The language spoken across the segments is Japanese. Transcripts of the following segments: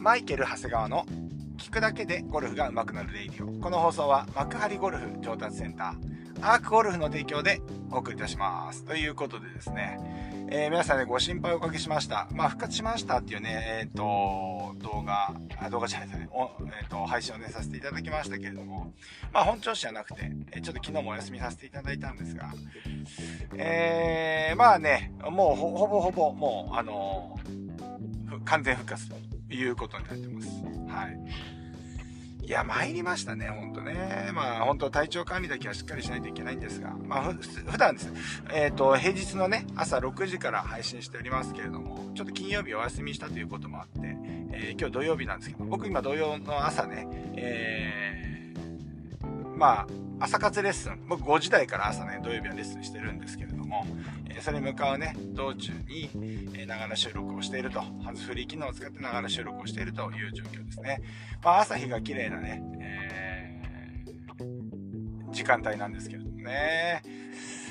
マイケル・長谷川の聞くだけでゴルフが上手くなるレイディオ。この放送は幕張ゴルフ上達センター、アークゴルフの提供でお送りいたします。ということでですね、えー、皆さんね、ご心配おかけしました。まあ、復活しましたっていうね、えっ、ー、と、動画、あ動画じゃないですね、おえ、ー、と、配信をね、させていただきましたけれども、まあ、本調子じゃなくて、えちょっと昨日もお休みさせていただいたんですが、えー、まあね、もうほぼほぼ、もう、あの完全復活ということになってます。はい。いや、参りましたね、ほんとね。まあ、本当体調管理だけはしっかりしないといけないんですが、まあ、ふ、普段ですね、えっ、ー、と、平日のね、朝6時から配信しておりますけれども、ちょっと金曜日お休みしたということもあって、えー、今日土曜日なんですけど、僕今土曜の朝ね、えー、まあ、朝活レッスン、僕5時台から朝ね、土曜日はレッスンしてるんですけれども、それに向かうね、道中に、えながら収録をしていると、ハズフリー機能を使ってながら収録をしているという状況ですね。まあ、朝日が綺麗なね、えー、時間帯なんですけれどもね。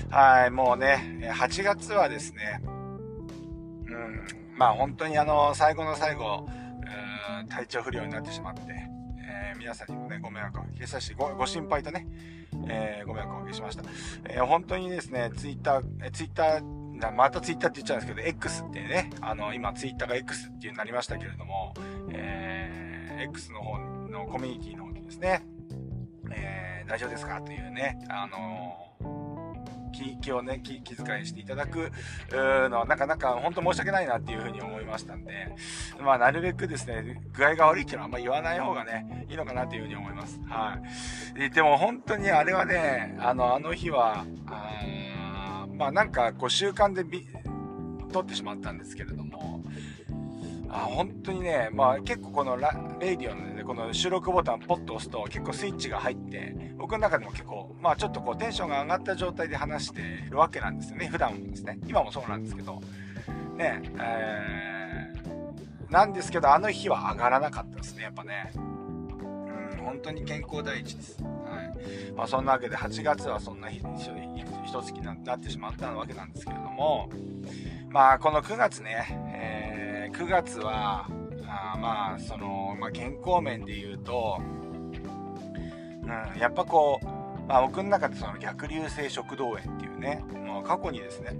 はい、もうね、8月はですね、うん、まあ本当にあの、最後の最後、体調不良になってしまって、えー、皆さんにもね、ご迷惑をおかけさせてご、心配とね、えー、ご迷惑をおかけしました。えー、本当にですね、ツイッター、えツイッター、またツイッターって言っちゃうんですけど、X ってね、あの、今ツイッターが X っていうになりましたけれども、えー、X の方のコミュニティの方にですね、えー、大丈夫ですか？というね、あの気気をね気、気遣いしていただくのは、なかなか本当申し訳ないなっていうふうに思いましたんで、まあ、なるべくですね、具合が悪いっていうのはあんま言わない方がね、いいのかなというふうに思います。はい。でも本当にあれはね、あの、あの日は、あまあなんかこう習慣で、撮ってしまったんですけれども、あ本当にね、まあ結構このラレイディオのね、この収録ボタンポッと押すと結構スイッチが入って、僕の中でも結構、まあちょっとこうテンションが上がった状態で話してるわけなんですよね。普段もですね。今もそうなんですけど。ね、えー、なんですけど、あの日は上がらなかったですね、やっぱね。うん、本当に健康第一です。はい。まあそんなわけで8月はそんな日、一月になってしまったわけなんですけれども、まあこの9月ね、えー9月は、あまあ、その、まあ、健康面で言うと、うん、やっぱこう、まあ、僕の中でその逆流性食道炎っていうね、もう過去にですね、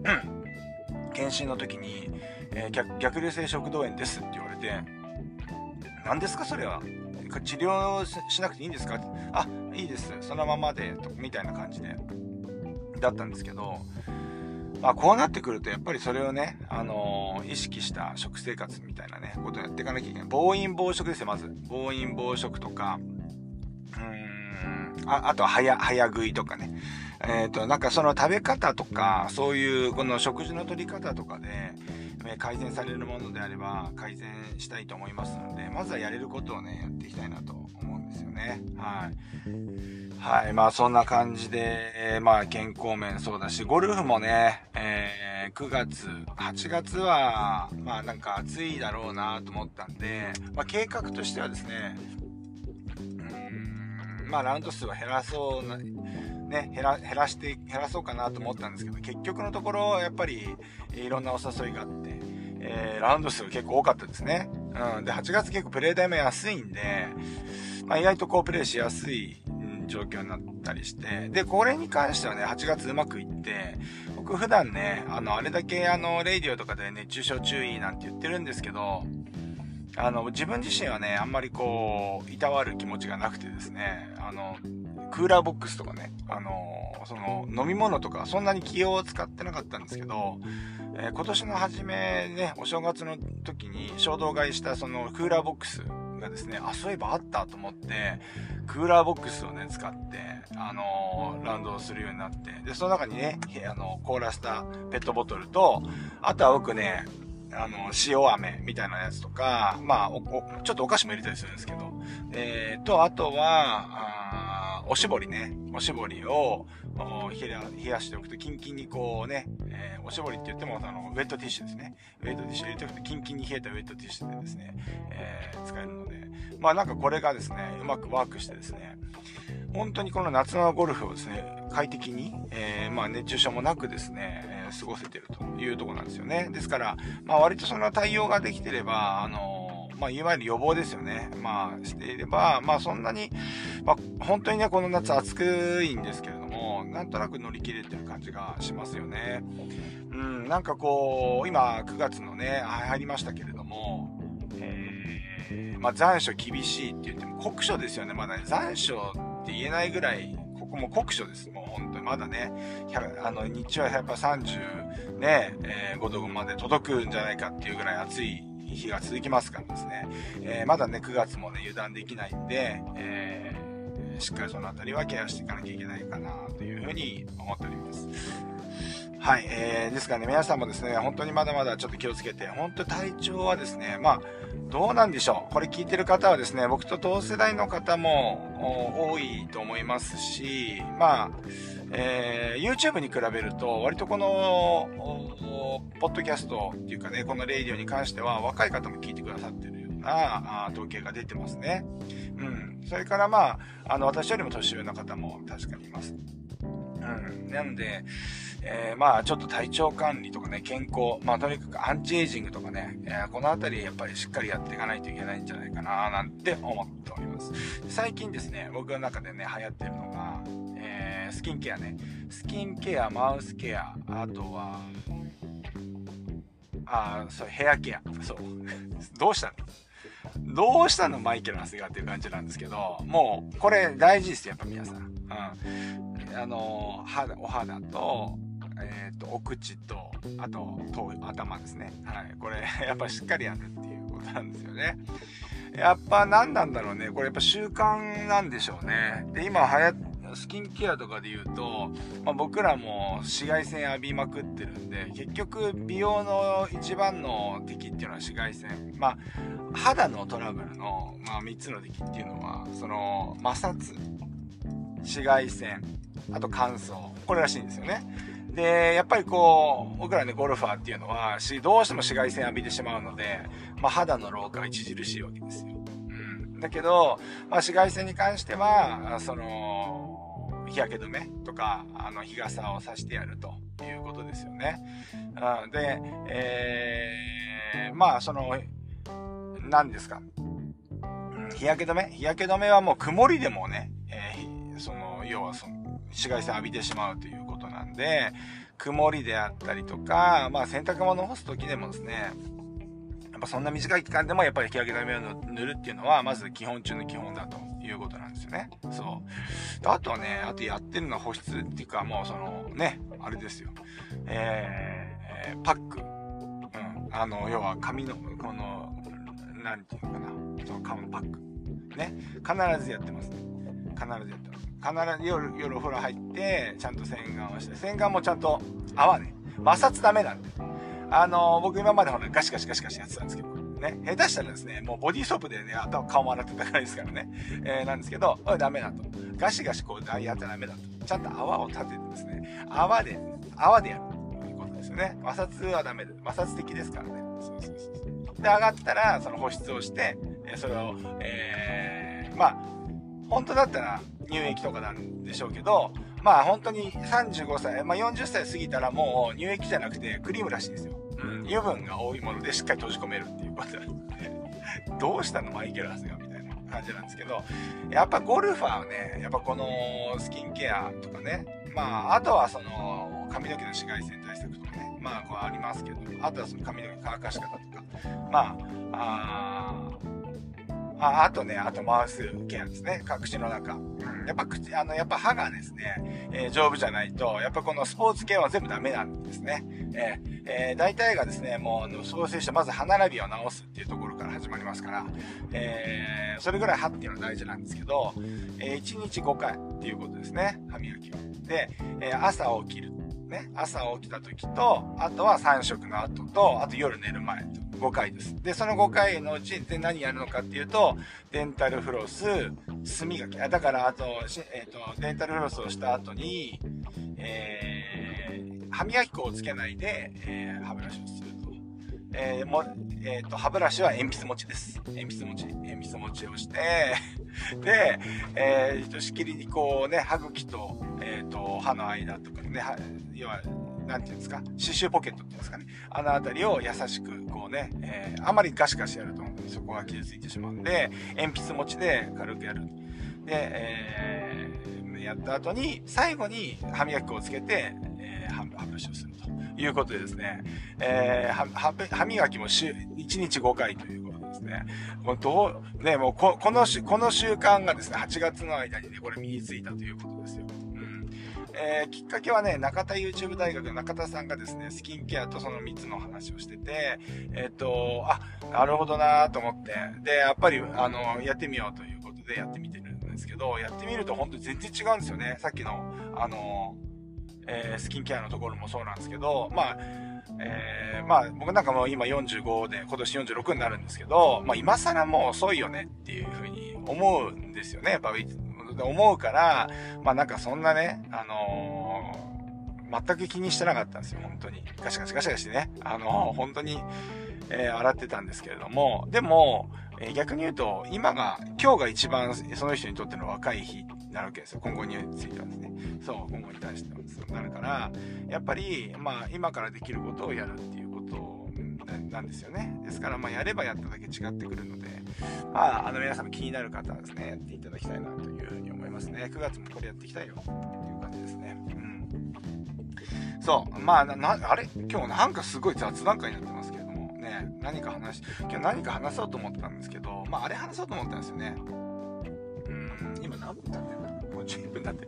検診の時に、えー、逆逆流性食道炎ですって言われて、何ですかそれは？治療しなくていいんですか？あ、いいです。そのままでと、みたいな感じで、だったんですけど、まあ、こうなってくると、やっぱりそれをね、あのー、意識した食生活みたいなね、ことをやっていかなきゃいけない。暴飲暴食ですよ、まず。暴飲暴食とか、うーん、ああとは早、早食いとかね。えっ、ー、と、なんかその食べ方とか、そういうこの食事の取り方とかで、改善されるものであれば改善したいと思いますので、まずはやれることをね、やっていきたいなと思うんですよね。はい。はい。まあそんな感じで、まあ健康面そうだし、ゴルフもね、えー、9月、8月は、まあなんか暑いだろうなと思ったんで、まあ計画としてはですね、うん、まあラウンド数は減らそうな、ね、減ら、減らして、減らそうかなと思ったんですけど、結局のところ、やっぱり、いろんなお誘いがあって、えー、ラウンド数が結構多かったですね。うん。で、8月結構プレイ代も安いんで、まあ意外とこうプレイしやすい状況になったりして、で、これに関してはね、8月うまくいって、僕普段ね、あの、あれだけあの、レイディオとかで熱中症注意なんて言ってるんですけど、あの、自分自身はね、あんまりこう、いたわる気持ちがなくてですね、あの、クーラーボックスとかね、あの、その、飲み物とか、そんなに気を使ってなかったんですけど、えー、今年の初めね、お正月の時に衝動買いしたそのクーラーボックスがですね、あ、そういえばあったと思って、クーラーボックスをね、使って、あのー、ラウンドをするようになって、で、その中にね、あの、凍らしたペットボトルと、あとは僕ね、あの、塩飴みたいなやつとか、まあ、ちょっとお菓子も入れたりするんですけど、えー、と、あとは、おしぼりね、おしぼりを、冷やしておくと、キンキンにこうね、えー、おしぼりって言っても、あの、ウェットティッシュですね。ウェットティッシュ入れておくと、キンキンに冷えたウェットティッシュでですね、えー、使えるので、まあなんかこれがですね、うまくワークしてですね、本当にこの夏のゴルフをですね、快適に、えー、まあ熱中症もなくですね、え、過ごせてるというところなんですよね。ですから、まあ割とその対応ができてれば、あのまあ、いわゆる予防ですよね。まあ、していれば、まあ、そんなに、まあ、本当にね、この夏暑くいんですけれども、なんとなく乗り切れてる感じがしますよね。うん、なんかこう、今、9月のね、入りましたけれども、えー、まあ、残暑厳しいって言っても、酷暑ですよね、まだね。残暑って言えないぐらい、ここも酷暑です。もう本当にまだね、あの、日中はやっぱ30、ね、えー、5度まで届くんじゃないかっていうぐらい暑い日が続きますからですね、えー、まだね、9月もね、油断できないんで、えー、しっかりその辺りはケアしていかなきゃいけないかなというふうに思っております。はい、えー、ですからね、皆さんもですね、本当にまだまだちょっと気をつけて、本当体調はですね、まあ、どうなんでしょう。これ聞いてる方はですね、僕と同世代の方も多いと思いますし、まあ、えー、YouTube に比べると、割とこの、ポッドキャストっていうかね、このレイディオに関しては若い方も聞いてくださってるようなあ統計が出てますね。うん。それからまあ、あの、私よりも年上の方も確かにいます。うん。なので、えー、まあちょっと体調管理とかね、健康、まあとにかくアンチエイジングとかね、えー、このあたりやっぱりしっかりやっていかないといけないんじゃないかななんて思っております。最近ですね、僕の中でね、流行ってるのが、えー、スキンケアね。スキンケア、マウスケア、あとは、あそう、ヘアケア。そう。どうしたの？どうしたのマイケル・ハスガーっていう感じなんですけど、もう、これ大事ですよ、やっぱ皆さん。うん。あの、肌、お肌と、えっ、と、お口と、あと、頭、ですね。はい。これ、やっぱしっかりやるっていうことなんですよね。やっぱ何なんだろうね。これやっぱ習慣なんでしょうね。で、今流行っスキンケアとかで言うと、まあ、僕らも紫外線浴びまくってるんで、結局美容の一番の敵っていうのは紫外線。まあ、肌のトラブルの、まあ、3つの敵っていうのは、その、摩擦、紫外線、あと乾燥。これらしいんですよね。で、やっぱりこう、僕らね、ゴルファーっていうのは、どうしても紫外線浴びてしまうので、まあ、肌の老化が著しいわけですよ。うん。だけど、まあ、紫外線に関しては、その、日焼け止めとか、あの、日傘をさしてやるということですよね。うん、で、えー、まあ、その、何ですか？日焼け止め？日焼け止めはもう曇りでもね、えー、その、要はその、紫外線浴びてしまうということなんで、曇りであったりとか、まあ洗濯物を干す時でもですね、やっぱそんな短い期間でもやっぱり日焼け止めを塗るっていうのは、まず基本中の基本だということなんですよね。そう。あとはね、あとやってるのは保湿っていうか、もうそのね、あれですよ。えー、パック。うん。あの、要は髪の、この、なんていうのかな。その顔のパック。ね。必ずやってます。必ずやってます。必ず夜、夜お風呂入って、ちゃんと洗顔をして、洗顔もちゃんと泡ね。摩擦ダメなんで。あの、僕今までほらガシガシガシガシやってたんですけど、ね、下手したらですね、もうボディーソープでね、頭、顔も洗ってたぐらいですからね、えー、なんですけど、ダメだと。ガシガシこうやってダメだと。ちゃんと泡を立ててですね、泡で、泡でやるということですよね。摩擦はダメで、摩擦的ですからね。そうそうそう。で、上がったら、その保湿をして、それを、えー、まあ、本当だったら乳液とかなんでしょうけど、まあ本当に35歳、まあ40歳過ぎたらもう乳液じゃなくてクリームらしいんですよ。うん、油分が多いものでしっかり閉じ込めるっていうことなので、どうしたの？マイケル・ハスがみたいな感じなんですけど、やっぱゴルファーはね、やっぱこのスキンケアとかね、まああとはその髪の毛の紫外線対策とかね、まあこうありますけど、あとはその髪の毛乾かし方とか、まあ、ああとね、あとマウスケアですね。口の中。やっぱ口、あの、やっぱ歯がですね、えー、丈夫じゃないと、やっぱこのスポーツ系は全部ダメなんですね。えー、えー、大体がですね、もう、創生してまず歯並びを直すっていうところから始まりますから、えー、それぐらい歯っていうのは大事なんですけど、えー、1日5回っていうことですね。歯磨きは。で、え、朝起きる。ね、朝起きた時と、あとは3食の後と、あと夜寝る前と。5回です。で、その5回のうちで何やるのかっていうと、デンタルフロス、炭がき。だから、あと、えっ、ー、と、デンタルフロスをした後に、えー、歯磨き粉をつけないで、えー、歯ブラシをする。えー、も、えっ、ー、と、歯ブラシは鉛筆持ちです。鉛筆持ち。鉛筆持ちをして、で、えー、としきりにこうね、歯茎と、えっ、ー、と、歯の間とかね、要は、なんていうんですか、刺繍ポケットっていうんですかね。あのあたりを優しく、こうね、えー、あまりガシガシやると、そこが傷ついてしまうんで、鉛筆持ちで軽くやる。で、えー、やった後に、最後に歯磨き粉をつけて、えー、歯ブラシをするいうことでですね、えー、歯磨きも週、1日5回ということですね。もうどう、ね、もうここのこの習慣がですね、8月の間にね、これ身についたということですよ。えー、きっかけはね、中田 YouTube 大学の中田さんがですね、スキンケアとその3つの話をしてて、えっ、ー、と、あ、なるほどなと思って、で、やっぱり、あの、やってみようということでやってみてるんですけど、やってみると本当に全然違うんですよね。さっきの、あの、えー、スキンケアのところもそうなんですけど、まあ、えー、まあ、僕なんかもう今45で、今年46になるんですけど、まあ今更もう遅いよねっていうふうに思うんですよね。やっぱ思うから、まあなんかそんなね、あのー、全く気にしてなかったんですよ、本当に。ガシガシガシガシね、あのー、本当に、え、洗ってたんですけれども、でも、え逆に言うと、今が、今日が一番その人にとっての若い日なるわけですよ。今後についてはですね。そう今後に対してはそうなるからやっぱり、まあ、今からできることをやるっていうことなんですよね。ですから、まあ、やればやっただけ違ってくるので、まあ、あの皆さんも気になる方はですねやっていただきたいなというふうに思いますね。9月もこれやっていきたいよ。っていう感じですね。うん。そうまあなあれ？今日なんかすごい雑談会になってますけども。ね何か話今日何か話そうと思ったんですけどまああれ話そうと思ったんですよね。うん今何分だね30分だって。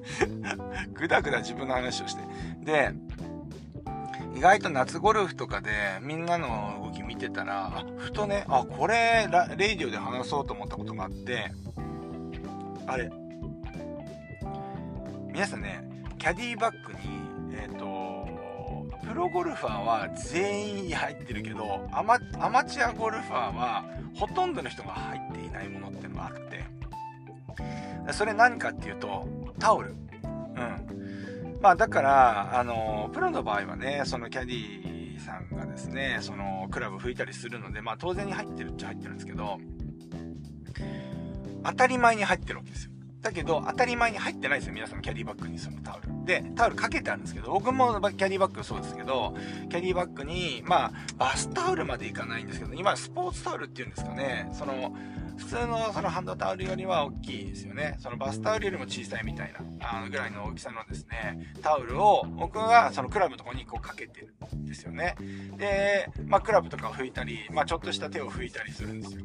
ぐだぐだ自分の話をして。で意外と夏ゴルフとかでみんなの動き見てたらふとねあこれレイディオで話そうと思ったことがあってあれ。皆さんねキャディバッグにえっ、ー、とプロゴルファーは全員入ってるけどアマチュアゴルファーはほとんどの人が入っていないものってのがあって。それ何かっていうと、タオル。うん。まあだから、あの、プロの場合はね、そのキャディーさんがですね、そのクラブ拭いたりするので、まあ当然に入ってるっちゃ入ってるんですけど、当たり前に入ってるわけですよ。だけど、当たり前に入ってないですよ。皆さんキャディバッグにそのタオル。で、タオルかけてあるんですけど、僕もキャディバッグそうですけど、キャディバッグに、まあ、バスタオルまでいかないんですけど、今、スポーツタオルっていうんですかね、その、普通のそのハンドタオルよりは大きいですよね。そのバスタオルよりも小さいみたいな、あのぐらいの大きさのですね、タオルを僕はそのクラブのとこにこうかけてるんですよね。で、まあクラブとかを拭いたり、まあちょっとした手を拭いたりするんですよ。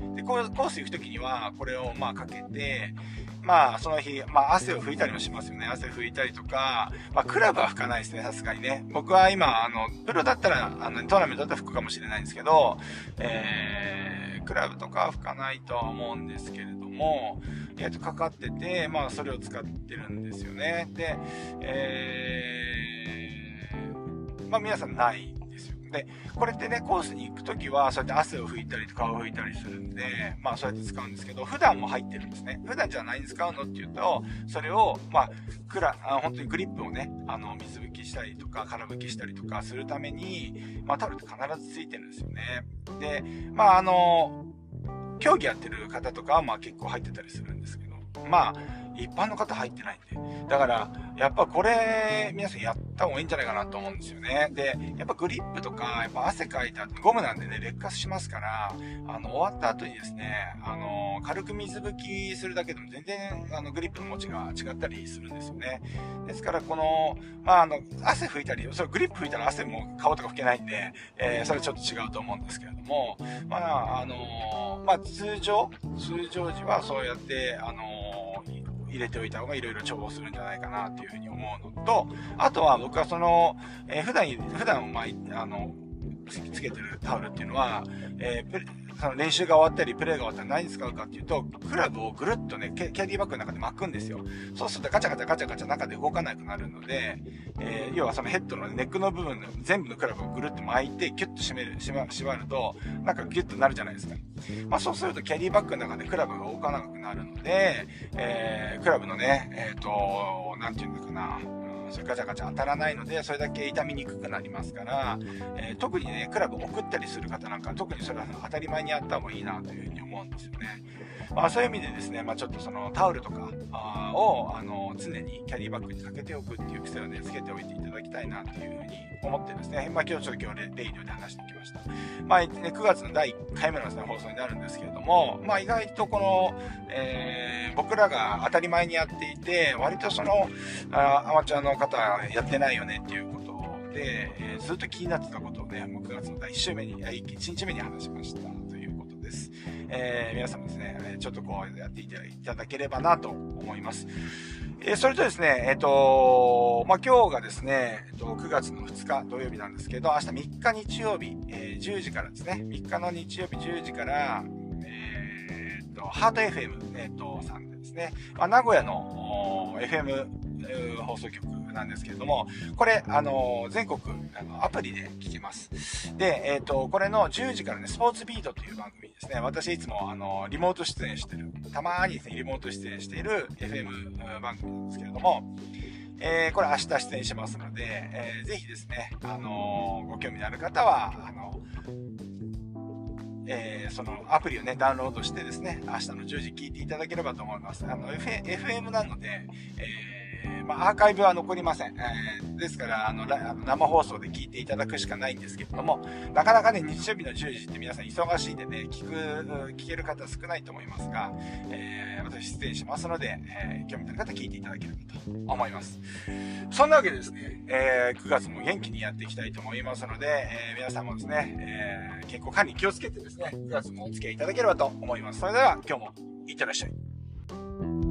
うん。で、コース行くときにはこれをまあかけて、まあ、その日、まあ、汗を拭いたりもしますよね。汗拭いたりとか、まあ、クラブは拭かないですね、さすがにね。僕は今、あの、プロだったら、あの、トーナメントだったら拭くかもしれないんですけど、えー、クラブとかは吹かないとは思うんですけれども、えっ、と、かかってて、まあ、それを使ってるんですよね。で、えー、まあ、皆さんないで、これってね、コースに行くときは、そうやって汗を拭いたりと顔を拭いたりするんで、まあそうやって使うんですけど、普段も入ってるんですね。普段じゃあ何に使うのって言うと、それを、まあ、くら、あ本当にグリップをね、あの、水拭きしたりとか、空拭きしたりとかするために、まあタオルって必ずついてるんですよね。で、まああの、競技やってる方とかは、まあ結構入ってたりするんですけど、まあ、一般の方入ってないんで。だから、やっぱこれ、皆さんやった方がいいんじゃないかなと思うんですよね。で、やっぱグリップとか、やっぱ汗かいた後、ゴムなんでね、劣化しますから、あの、終わった後にですね、あの、軽く水拭きするだけでも全然、あの、グリップの持ちが違ったりするんですよね。ですから、この、まあ、あの、汗拭いたり、それグリップ拭いたら汗も顔とか拭けないんで、えー、それちょっと違うと思うんですけれども、まあ、あの、まあ、通常、通常時はそうやって、あの、入れておいた方がいろいろ重宝するんじゃないかなっていうふうに思うのと、あとは僕はその、えー、普段、普段、まあ、あの、つけてるタオルっていうのは、えー、その練習が終わったり、プレーが終わったら何に使うかっていうと、クラブをぐるっとね、キャディバッグの中で巻くんですよ。そうするとガチャガチャガチャガチャ中で動かなくなるので、えー、要はそのヘッドのネックの部分の全部のクラブをぐるっと巻いて、キュッと締める、縛ると、なんかギュッとなるじゃないですか。まあそうするとキャディバッグの中でクラブが動かなくなるので、えー、クラブのね、えっ、ー、と、なんていうのかな、それガチャガチャ当たらないので、それだけ痛みにくくなりますから、えー、特にね、クラブ送ったりする方なんか、特にそれは当たり前にあった方がいいなというふうに思うんですよね。まあ、そういう意味でですね、まあ、ちょっとそのタオルとかをあの常にキャリーバッグにかけておくっていう癖をね、つけておいていただきたいなというふうに思ってですね、まあ、今日ちょっと今日レレイディオで話してきました。まあ、ね、9月の第1回目のですね、放送になるんですけれども、まあ、意外とこの、えー、僕らが当たり前にやっていて、割とその、あアマチュアの方やってないよねっていうことで、えー、ずっと気になってたことをね、もう9月の第1週目に、1日目に話しました。ということです。えー、皆さんもですね、ちょっとこうやっていただければなと思います。えー、それとですね、えっ、ー、とまあ、今日がですね、えっ、ー、と、9月の2日土曜日なんですけど、明日3日日曜日、え10時からですね、3日の日曜日10時から、えっと、ハート FM、えっと、さんでですね、まあ、名古屋の FM 放送局なんですけれども、これ、あの、全国、あの、アプリで聞けます。で、えっ、ー、と、これの10時からね、スポーツビートという番組ですね。私いつも、あの、リモート出演してる、たまにですね、リモート出演している FM 番組なんですけれども、えー、これ明日出演しますので、えー、ぜひですね、あのご興味のある方は、あのえー、そのアプリをね、ダウンロードしてですね、明日の10時聞いていただければと思います。あの、F、FM なので、えーえー、まあ、アーカイブは残りません。えー、ですから、あの、生放送で聞いていただくしかないんですけれども、なかなかね、日曜日の10時って皆さん忙しいんでね、聞く、聞ける方少ないと思いますが、えー、私出演しますので、え興味のある方聞いていただければと思います。そんなわけでですね、え9月も元気にやっていきたいと思いますので、え皆さんもですね、え健康管理気をつけてですね、9月もお付き合いいただければと思います。それでは、今日もいってらっしゃい。